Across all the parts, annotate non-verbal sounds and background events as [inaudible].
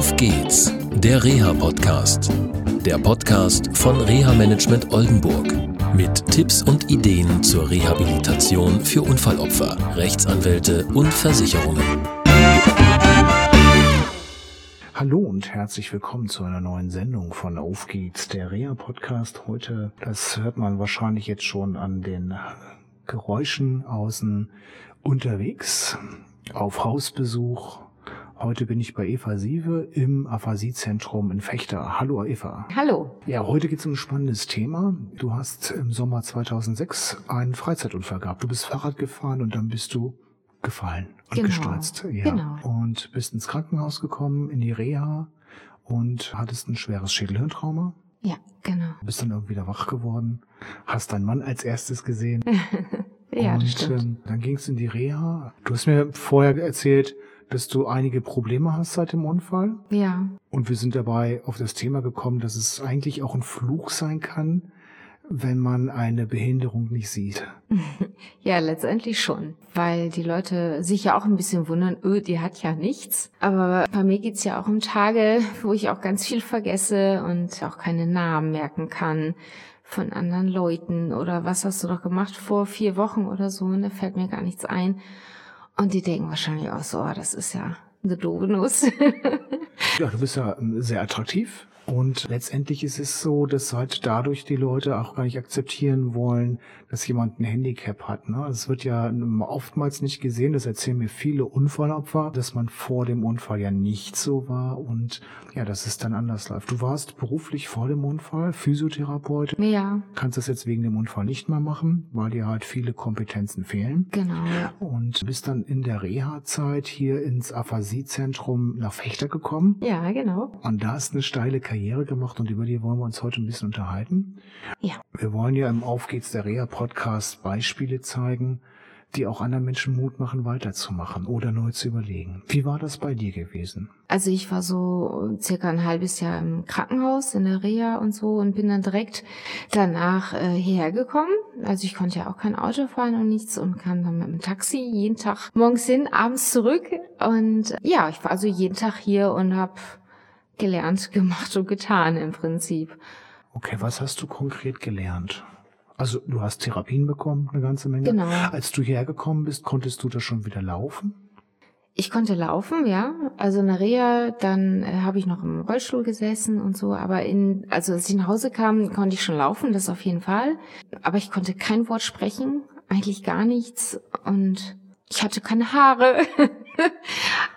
Auf geht's, der Reha-Podcast. Der Podcast von Reha Management Oldenburg. Mit Tipps und Ideen zur Rehabilitation für Unfallopfer, Rechtsanwälte und Versicherungen. Hallo und herzlich willkommen zu einer neuen Sendung von Auf geht's, der Reha-Podcast. Heute, das hört man wahrscheinlich jetzt schon an den Geräuschen außen unterwegs, auf Hausbesuch. Heute bin ich bei Eva Sieve im Aphasiezentrum in Fechter. Hallo Eva. Hallo. Ja, heute geht es um ein spannendes Thema. Du hast im Sommer 2006 einen Freizeitunfall gehabt. Du bist Fahrrad gefahren und dann bist du gefallen und Genau, gestürzt. Ja. genau. Und bist ins Krankenhaus gekommen, in die Reha und hattest ein schweres Schädelhirntrauma. Ja, genau. Bist dann irgendwie wieder wach geworden, hast deinen Mann als erstes gesehen. [laughs] Ja, und das stimmt. Ähm, dann ging es in die Reha. Du hast mir vorher erzählt, dass du einige Probleme hast seit dem Unfall. Ja, Und wir sind dabei auf das Thema gekommen, dass es eigentlich auch ein Fluch sein kann, wenn man eine Behinderung nicht sieht. [laughs] ja, letztendlich schon. Weil die Leute sich ja auch ein bisschen wundern, öh, die hat ja nichts. Aber bei mir geht's ja auch um Tage, [laughs] wo ich auch ganz viel vergesse und auch keine Namen merken kann von anderen Leuten oder was hast du doch gemacht vor vier Wochen oder so, und da fällt mir gar nichts ein. Und die denken wahrscheinlich auch so, oh, das ist ja eine doofe Nuss. Ja, du bist ja ähm, sehr attraktiv. Und letztendlich ist es so, dass halt dadurch die Leute auch gar nicht akzeptieren wollen, dass jemand ein Handicap hat. Ne? Es wird ja oftmals nicht gesehen, das erzählen mir viele Unfallopfer, dass man vor dem Unfall ja nicht so war und ja, dass es dann anders läuft. Du warst beruflich vor dem Unfall Physiotherapeut, ja, kannst das jetzt wegen dem Unfall nicht mehr machen, weil dir halt viele Kompetenzen fehlen. genau. Und bist dann in der Reha-Zeit hier ins Aphasie-Zentrum nach Fechter gekommen. Ja, genau. Und da du eine steile Karriere gemacht und über die wollen wir uns heute ein bisschen unterhalten. Ja. Wir wollen ja im Auf geht's der Reha Podcast Beispiele zeigen, die auch anderen Menschen Mut machen, weiterzumachen oder neu zu überlegen. Wie war das bei dir gewesen? Also ich war so circa ein halbes Jahr im Krankenhaus, in der Reha und so und bin dann direkt danach äh, hierher gekommen. Also ich konnte ja auch kein Auto fahren und nichts und kam dann mit dem Taxi jeden Tag morgens hin, abends zurück. Und ja, ich war also jeden Tag hier und habe gelernt, [laughs] gemacht und getan im Prinzip. Okay, was hast du konkret gelernt? Also du hast Therapien bekommen, eine ganze Menge. Genau. Als du hierher gekommen bist, konntest du da schon wieder laufen? Ich konnte laufen, ja. Also in der Reha, dann äh, habe ich noch im Rollstuhl gesessen und so. Aber in, also als ich nach Hause kam, konnte ich schon laufen, das auf jeden Fall. Aber ich konnte kein Wort sprechen, eigentlich gar nichts. Und ich hatte keine Haare. [laughs]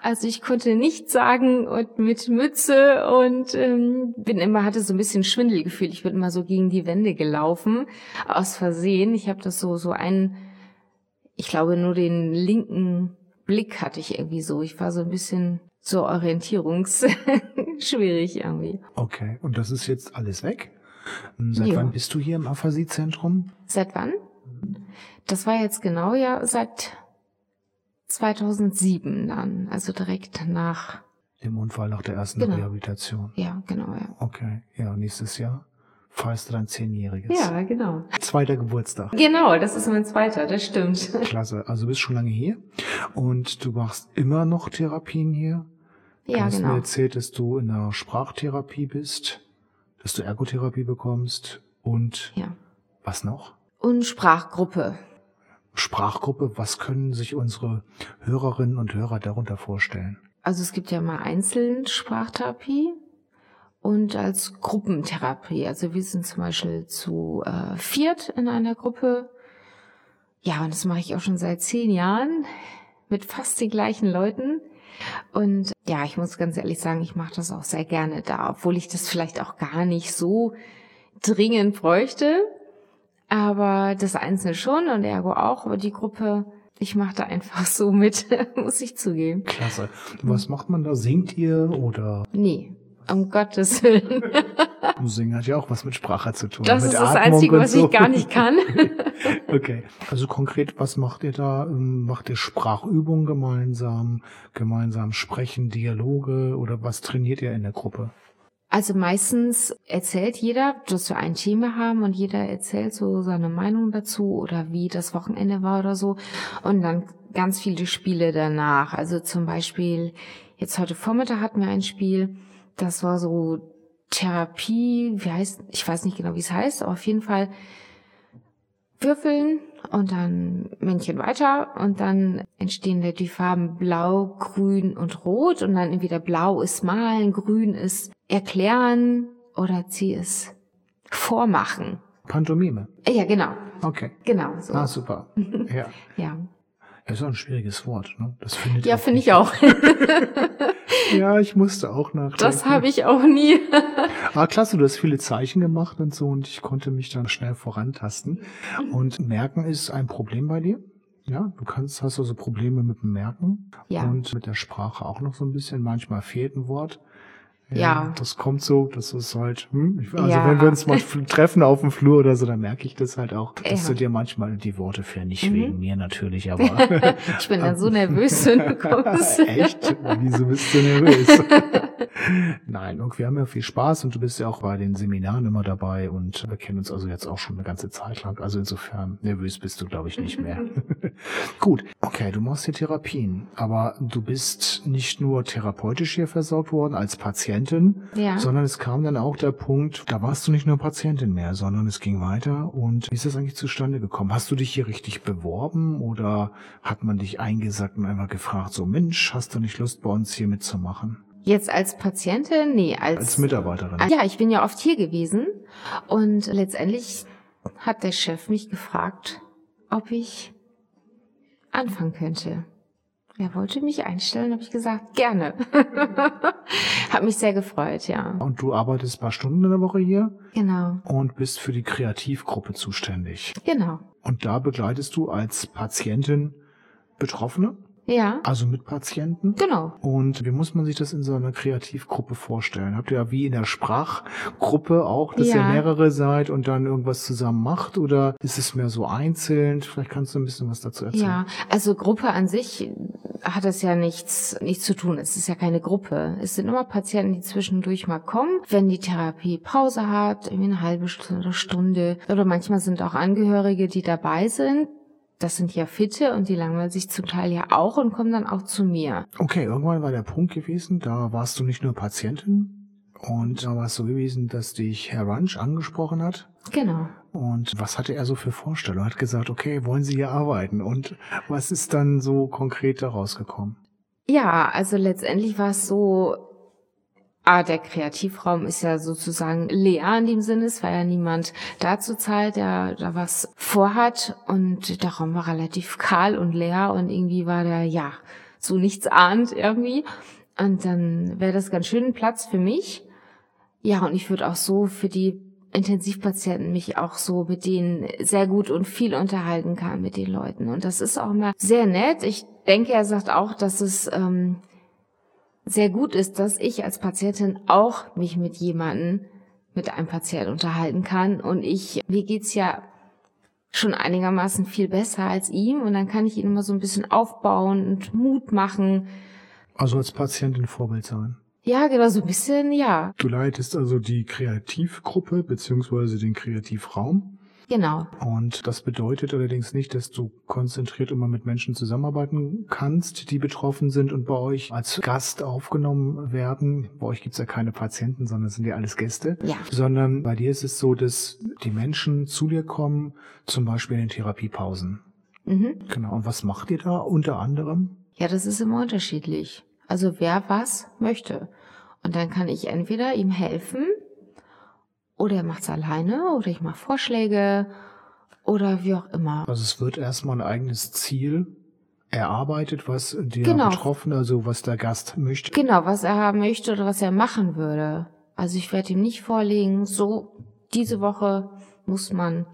also ich konnte nichts sagen und mit Mütze und ähm, bin immer, hatte so ein bisschen Schwindelgefühl. Ich bin immer so gegen die Wände gelaufen, aus Versehen. Ich habe das so, so einen, ich glaube nur den linken Blick hatte ich irgendwie so. Ich war so ein bisschen so orientierungsschwierig [laughs] irgendwie. Okay, und das ist jetzt alles weg? Seit Ja. wann bist du hier im Aphasie-Zentrum? Seit wann? Das war jetzt genau ja seit 2007 dann, also direkt nach, Im Unfall nach der ersten Genau. Rehabilitation. ja, genau, ja. Okay, ja, nächstes Jahr feierst du dein Zehnjähriges. Ja, genau. Zweiter Geburtstag. Genau, das ist mein zweiter, das stimmt. [laughs] Klasse. Also du bist schon lange hier und du machst immer noch Therapien hier. Du Ja, hast mir genau. erzählt, dass du in der Sprachtherapie bist, dass du Ergotherapie bekommst und Ja. was noch? Und Sprachgruppe. Sprachgruppe. Was können sich unsere Hörerinnen und Hörer darunter vorstellen? Also es gibt ja mal einzeln Sprachtherapie und als Gruppentherapie. Also wir sind zum Beispiel zu äh, viert in einer Gruppe. Ja, und das mache ich auch schon seit zehn Jahren mit fast den gleichen Leuten. Und ja, ich muss ganz ehrlich sagen, ich mache das auch sehr gerne da, obwohl ich das vielleicht auch gar nicht so dringend bräuchte. Aber das Einzelne schon und Ergo auch. Aber die Gruppe, ich mache da einfach so mit, [laughs] muss ich zugeben. Klasse. Was macht man da? Singt ihr oder Nee, um Gottes Willen. [laughs] Singen hat ja auch was mit Sprache zu tun. Das ist das Atmung Einzige, und was so. ich gar nicht kann. [laughs] Okay. Also konkret, was macht ihr da? Ähm, Macht ihr Sprachübungen gemeinsam, gemeinsam sprechen, Dialoge oder was trainiert ihr in der Gruppe? Also meistens erzählt jeder, dass wir ein Thema haben und jeder erzählt so seine Meinung dazu oder wie das Wochenende war oder so. Und dann ganz viele Spiele danach. Also zum Beispiel, jetzt heute Vormittag hatten wir ein Spiel, das war so Therapie, wie heißt, ich weiß nicht genau, wie es heißt, aber auf jeden Fall würfeln und dann Männchen weiter und dann entstehen da die Farben blau, grün und rot und dann entweder blau ist malen, grün ist erklären oder sie es vormachen. Pantomime. Ja, genau. Okay. Genau. So. Ah, super. [laughs] Ja. ja. Das ist auch ein schwieriges Wort, ne? Das findet ja, finde ich auch. [laughs] ja, ich musste auch nachdenken. Das habe ich auch nie. Aber [laughs] klasse, du hast viele Zeichen gemacht und so und ich konnte mich dann schnell vorantasten. Und Merken ist ein Problem bei dir? Ja, du kannst, hast also Probleme mit dem Merken Ja. und mit der Sprache auch noch so ein bisschen. Manchmal fehlt ein Wort. Ja. Das kommt so, das ist halt, hm, ich, also Ja. wenn wir uns mal treffen auf dem Flur oder so, dann merke ich das halt auch, dass Ja. du dir manchmal die Worte fehlen. Nicht Mhm. wegen mir natürlich, aber [laughs] Ich bin dann so [laughs] nervös, wenn du kommst. Echt? Wieso bist du nervös? [laughs] Nein, und wir haben ja viel Spaß und du bist ja auch bei den Seminaren immer dabei und wir kennen uns also jetzt auch schon eine ganze Zeit lang. Also insofern nervös bist du, glaube ich, nicht mehr. [laughs] Gut, okay, du machst hier Therapien, aber du bist nicht nur therapeutisch hier versorgt worden als Patientin, Ja. sondern es kam dann auch der Punkt, da warst du nicht nur Patientin mehr, sondern es ging weiter. Und wie ist das eigentlich zustande gekommen? Hast du dich hier richtig beworben oder hat man dich eingesackt und einfach gefragt, so Mensch, hast du nicht Lust bei uns hier mitzumachen? Jetzt als Patientin? Nee, als, Als Mitarbeiterin. Ja, ich bin ja oft hier gewesen und letztendlich hat der Chef mich gefragt, ob ich anfangen könnte. Er wollte mich einstellen, habe ich gesagt, gerne. [laughs] Hat mich sehr gefreut, ja. Und du arbeitest ein paar Stunden in der Woche hier Genau, und bist für die Kreativgruppe zuständig. genau. Und da begleitest du als Patientin Betroffene, Ja, also Mitpatienten. genau. Und wie muss man sich das in so einer Kreativgruppe vorstellen? Habt ihr ja wie in der Sprachgruppe auch, dass ihr Ja. mehrere seid und dann irgendwas zusammen macht? Oder ist es mehr so einzeln? Vielleicht kannst du ein bisschen was dazu erzählen. Ja, also Gruppe an sich hat es ja nichts, nichts zu tun. Es ist ja keine Gruppe. Es sind immer Patienten, die zwischendurch mal kommen, wenn die Therapie Pause hat, irgendwie eine halbe Stunde, Stunde. Oder manchmal sind auch Angehörige, die dabei sind. Das sind ja Fitte und die langweilen sich zum Teil ja auch und kommen dann auch zu mir. Okay, irgendwann war der Punkt gewesen, da warst du nicht nur Patientin und da war es so gewesen, dass dich Herr Runch angesprochen hat. Genau. Und was hatte er so für Vorstellungen? Er hat gesagt, okay, wollen Sie hier arbeiten? Und was ist dann so konkret daraus gekommen? Ja, also letztendlich war es so, ah, der Kreativraum ist ja sozusagen leer in dem Sinne. Es war ja niemand da zur Zeit, der da was vorhat. Und der Raum war relativ kahl und leer und irgendwie war der, ja, so nichts ahnt irgendwie. Und dann wäre das ganz schön ein Platz für mich. Ja, und ich würde auch so für die Intensivpatienten mich auch so mit denen sehr gut und viel unterhalten kann mit den Leuten. Und das ist auch immer sehr nett. Ich denke, er sagt auch, dass es ähm, sehr gut ist, dass ich als Patientin auch mich mit jemandem, mit einem Patienten unterhalten kann. Und ich, mir geht's ja schon einigermaßen viel besser als ihm. Und dann kann ich ihn immer so ein bisschen aufbauen und Mut machen. Also als Patientin Vorbild sein. Ja, genau, so ein bisschen, ja, Du leitest also die Kreativgruppe beziehungsweise den Kreativraum. Genau. Und das bedeutet allerdings nicht, dass du konzentriert immer mit Menschen zusammenarbeiten kannst, die betroffen sind und bei euch als Gast aufgenommen werden. Bei euch gibt's ja keine Patienten, sondern es sind ja alles Gäste. Ja. Sondern bei dir ist es so, dass die Menschen zu dir kommen, zum Beispiel in den Therapiepausen. Mhm. Genau. Und was macht ihr da unter anderem? Ja, das ist immer unterschiedlich. Also wer was möchte. Und dann kann ich entweder ihm helfen oder er macht's alleine oder ich mache Vorschläge oder wie auch immer. Also es wird erstmal ein eigenes Ziel erarbeitet, was der Genau. Betroffene, also was der Gast möchte. Genau, was er haben möchte oder was er machen würde. Also ich werde ihm nicht vorlegen, so diese Woche muss man.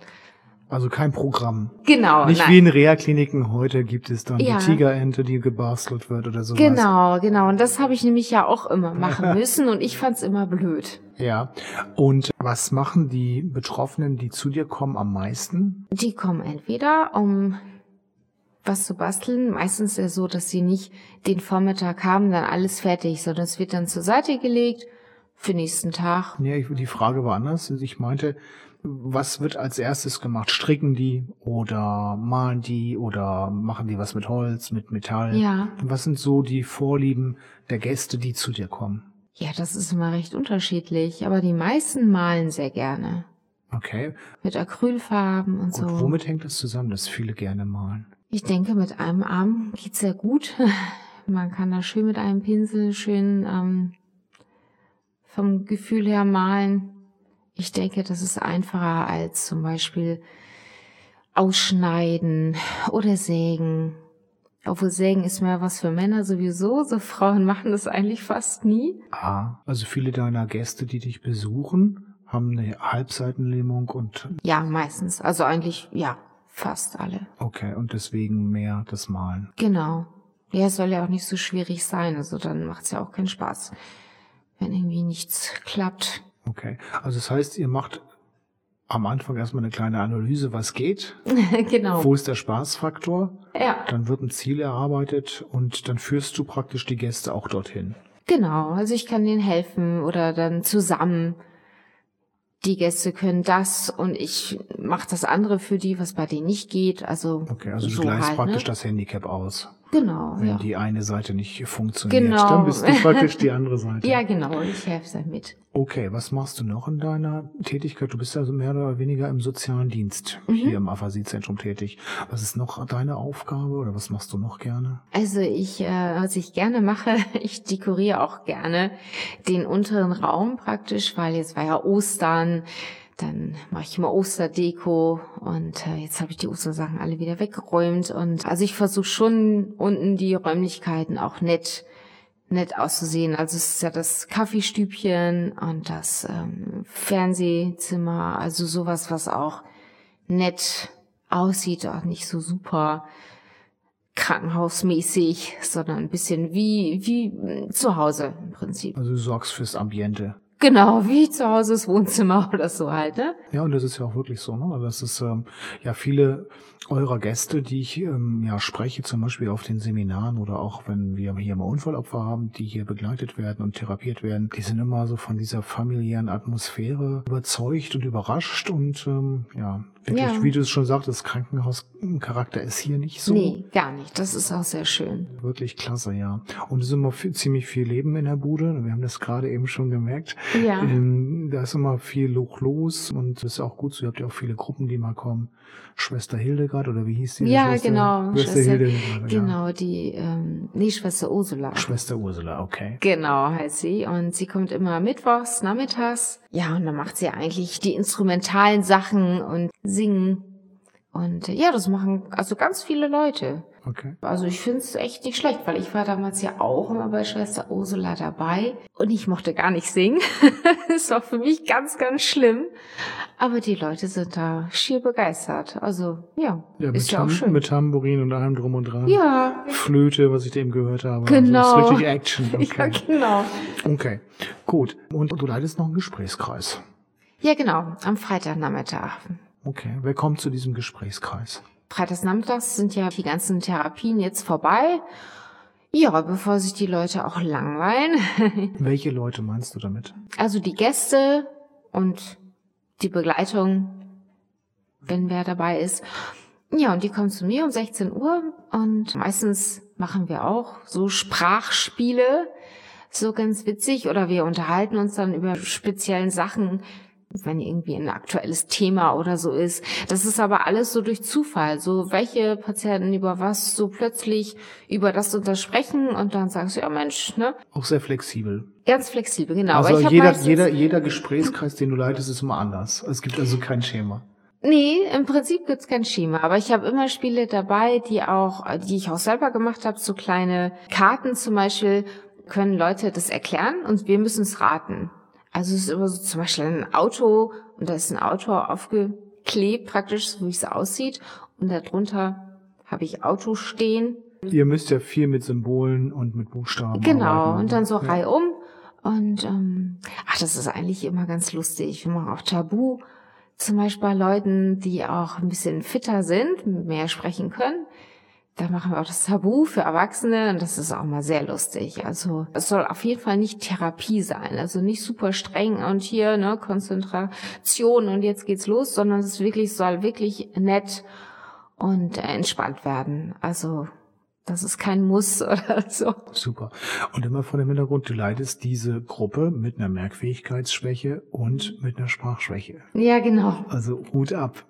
Also kein Programm. Genau, Nicht nein. wie in Reha-Kliniken heute gibt es dann Ja. die Tigerente, die gebastelt wird oder sowas. Genau, genau. Und das habe ich nämlich ja auch immer machen [laughs] müssen und ich fand's immer blöd. Ja. Und was machen die Betroffenen, die zu dir kommen, am meisten? Die kommen entweder, um was zu basteln. Meistens ist es so, dass sie nicht den Vormittag haben, dann alles fertig, sondern es wird dann zur Seite gelegt, für nächsten Tag. Ja, ich, die Frage war anders. Ich meinte, was wird als erstes gemacht? Stricken die oder malen die oder machen die was mit Holz, mit Metall? Ja. Was sind so die Vorlieben der Gäste, die zu dir kommen? Ja, das ist immer recht unterschiedlich, aber die meisten malen sehr gerne. Okay. Mit Acrylfarben und, Und so. womit hängt das zusammen, dass viele gerne malen? Ich denke, mit einem Arm geht's sehr gut. [laughs] Man kann da schön mit einem Pinsel schön ähm, vom Gefühl her malen. Ich denke, das ist einfacher als zum Beispiel ausschneiden oder sägen. Obwohl sägen ist mehr was für Männer sowieso. So Frauen machen das eigentlich fast nie. Ah, also viele deiner Gäste, die dich besuchen, haben eine Halbseitenlähmung und Ja, meistens. Also eigentlich, ja, fast alle. okay, und deswegen mehr das Malen. Genau. Ja, es soll ja auch nicht so schwierig sein. Also dann macht's ja auch keinen Spaß, wenn irgendwie nichts klappt. Okay. Also das heißt, ihr macht am Anfang erstmal eine kleine Analyse, was geht, [laughs] genau. wo ist der Spaßfaktor, Ja, dann wird ein Ziel erarbeitet und dann führst du praktisch die Gäste auch dorthin. genau. Also ich kann denen helfen oder dann zusammen. Die Gäste können das und ich mache das andere für die, was bei denen nicht geht. Also Okay, also du so gleichst halt, praktisch ne? das Handicap aus. Genau, Wenn ja. die eine Seite nicht funktioniert, Genau. dann bist du praktisch die andere [laughs] Seite. Ja, genau. Ich helfe damit. Okay, was machst du noch in deiner Tätigkeit? Du bist also mehr oder weniger im sozialen Dienst Mhm. hier im Aphasiezentrum tätig. Was ist noch deine Aufgabe oder was machst du noch gerne? Also ich, äh, was ich gerne mache, [laughs] ich dekoriere auch gerne den unteren Raum praktisch, weil jetzt war ja Ostern, dann mache ich immer Osterdeko und äh, jetzt habe ich die Ostersachen alle wieder weggeräumt und also ich versuche schon unten die Räumlichkeiten auch nett nett auszusehen. Also es ist ja das Kaffeestübchen und das ähm, Fernsehzimmer, also sowas, was auch nett aussieht, auch nicht so super krankenhausmäßig, sondern ein bisschen wie, wie mh, zu Hause im Prinzip. Also du sorgst fürs Ambiente. Genau, wie zu Hause das Wohnzimmer [laughs] oder so halt, ne? Ja, und das ist ja auch wirklich so, ne? Das ist ähm, ja viele eurer Gäste, die ich ähm, ja spreche, zum Beispiel auf den Seminaren oder auch wenn wir hier mal Unfallopfer haben, die hier begleitet werden und therapiert werden, die sind immer so von dieser familiären Atmosphäre überzeugt und überrascht und ähm, ja, wirklich, Ja. wie du es schon sagtest, Krankenhauscharakter ist hier nicht so. Nee, gar nicht. Das ist auch sehr schön. Wirklich klasse, ja. Und es ist immer viel, ziemlich viel Leben in der Bude. Wir haben das gerade eben schon gemerkt. Ja. Ähm, da ist immer viel Loch los und das ist auch gut so. Ihr habt ja auch viele Gruppen, die mal kommen. Schwester Hildegard oder wie hieß die? Ja, Schwester, genau. Schwester, Schwester- Hildegard, ja. Genau, die, ähm, nee, Schwester Ursula. Schwester Ursula, okay. Genau, heißt sie. Und sie kommt immer mittwochs, nachmittags. Ja, und dann macht sie eigentlich die instrumentalen Sachen und singen. Und äh, ja, das machen also ganz viele Leute. Okay. Also ich finde es echt nicht schlecht, weil ich war damals ja auch immer bei Schwester Ursula dabei und ich mochte gar nicht singen. [laughs] Das war für mich ganz, ganz schlimm. Aber die Leute sind da schier begeistert. Also ja, Ja, ist mit, ja auch schön. mit Tambourin und allem drum und dran. ja, Flöte, was ich eben gehört habe. Genau. Also das ist richtig Action. [laughs] ja, Okay. genau. okay, gut. Und du leitest noch einen Gesprächskreis. Ja, genau, am Freitagnachmittag. Okay. Wer kommt zu diesem Gesprächskreis? Freitagsnachmittags sind ja die ganzen Therapien jetzt vorbei. Ja, bevor sich die Leute auch langweilen. [laughs] Welche Leute meinst du damit? Also die Gäste und die Begleitung, wenn wer dabei ist. Ja, und die kommen zu mir um 16 Uhr und meistens machen wir auch so Sprachspiele, so ganz witzig, oder wir unterhalten uns dann über speziellen Sachen, wenn irgendwie ein aktuelles Thema oder so ist. Das ist aber alles so durch Zufall. So welche Patienten über was so plötzlich über das untersprechen und dann sagst du, ja Mensch, ne? Auch sehr flexibel. Ganz flexibel, genau. also jeder, jeder, jeder Gesprächskreis, den du leitest, ist immer anders. Es gibt also kein Schema. Nee, im Prinzip gibt's kein Schema, aber ich habe immer Spiele dabei, die auch, die ich auch selber gemacht habe, so kleine Karten zum Beispiel, können Leute das erklären und wir müssen es raten. Also es ist immer so zum Beispiel ein Auto und da ist ein Auto aufgeklebt, praktisch, so wie es aussieht, und darunter habe ich Auto stehen. Ihr müsst ja viel mit Symbolen und mit Buchstaben Genau, arbeiten. und dann so ja. reihum. Und ähm, ach, das ist eigentlich immer ganz lustig. Wir machen auch Tabu, zum Beispiel bei Leuten, die auch ein bisschen fitter sind, mehr sprechen können. Da machen wir auch das Tabu für Erwachsene und das ist auch mal sehr lustig. Also es soll auf jeden Fall nicht Therapie sein, also nicht super streng und hier ne Konzentration und jetzt geht's los, sondern es wirklich soll wirklich nett und entspannt werden. Also das ist kein Muss [laughs] oder so. Super. Und immer vor dem Hintergrund, du leitest diese Gruppe mit einer Merkfähigkeitsschwäche und mit einer Sprachschwäche. Ja, genau. Also Hut ab.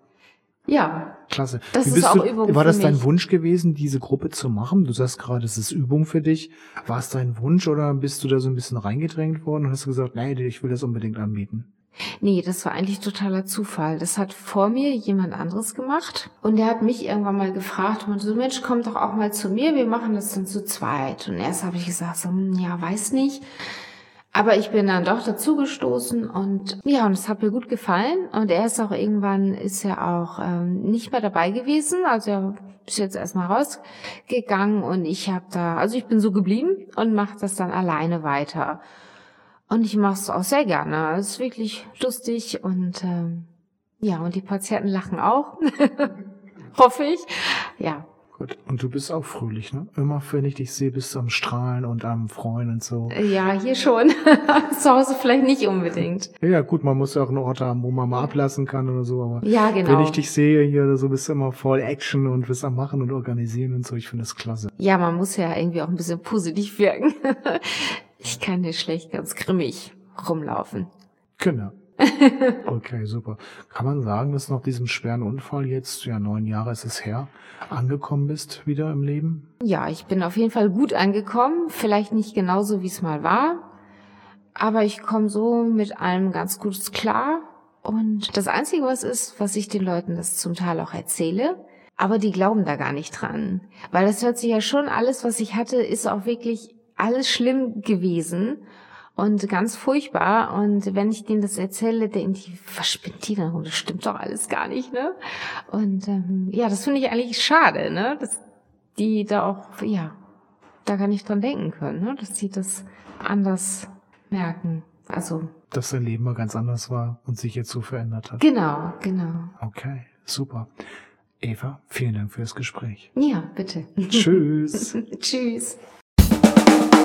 Ja. Klasse. Das ist auch du, Übung War das dein mich. Wunsch gewesen, diese Gruppe zu machen? Du sagst gerade, es ist Übung für dich. War es dein Wunsch oder bist du da so ein bisschen reingedrängt worden und hast gesagt, nee, ich will das unbedingt anbieten? Nee, das war eigentlich totaler Zufall. Das hat vor mir jemand anderes gemacht. Und der hat mich irgendwann mal gefragt und so, Mensch, komm doch auch mal zu mir, wir machen das dann zu zweit. Und erst habe ich gesagt, so, hm, ja, weiß nicht. Aber ich bin dann doch dazugestoßen und ja, und es hat mir gut gefallen. Und er ist auch irgendwann, ist er auch ähm, nicht mehr dabei gewesen. Also er ist jetzt erstmal rausgegangen und ich habe da, also ich bin so geblieben und mache das dann alleine weiter. Und ich mache es auch sehr gerne. Es ist wirklich lustig und ähm, ja, und die Patienten lachen auch. [laughs] Hoffe ich. Ja. Gut. Und du bist auch fröhlich, ne? Immer, wenn ich dich sehe, bist du am Strahlen und am Freuen und so. Ja, hier schon. [laughs] Zu Hause vielleicht nicht unbedingt. Ja, gut, man muss ja auch einen Ort haben, wo man mal ablassen kann oder so, aber Ja, genau. wenn ich dich sehe hier, so bist du immer voll Action und bist am Machen und Organisieren und so, ich finde das klasse. Ja, man muss ja irgendwie auch ein bisschen positiv wirken. [laughs] Ich kann nicht schlecht ganz grimmig rumlaufen. Genau. [laughs] Okay, super. Kann man sagen, dass nach diesem schweren Unfall jetzt, ja, neun Jahre ist es her, angekommen bist wieder im Leben? Ja, ich bin auf jeden Fall gut angekommen. Vielleicht nicht genauso, wie es mal war. Aber ich komme so mit allem ganz gut klar. Und das Einzige, was ist, was ich den Leuten das zum Teil auch erzähle, aber die glauben da gar nicht dran. Weil das hört sich ja schon, alles, was ich hatte, ist auch wirklich alles schlimm gewesen und ganz furchtbar. Und wenn ich denen das erzähle, denken die, was spinnt die denn rum? Das stimmt doch alles gar nicht, ne? Und ähm, ja, das finde ich eigentlich schade, ne? Dass die da auch, ja, da gar nicht dran denken können, ne? Dass die das anders merken. Also, Dass dein Leben mal ganz anders war und sich jetzt so verändert hat. genau, genau. Okay, super. Eva, vielen Dank für das Gespräch. Ja, bitte. Tschüss. [laughs] Tschüss.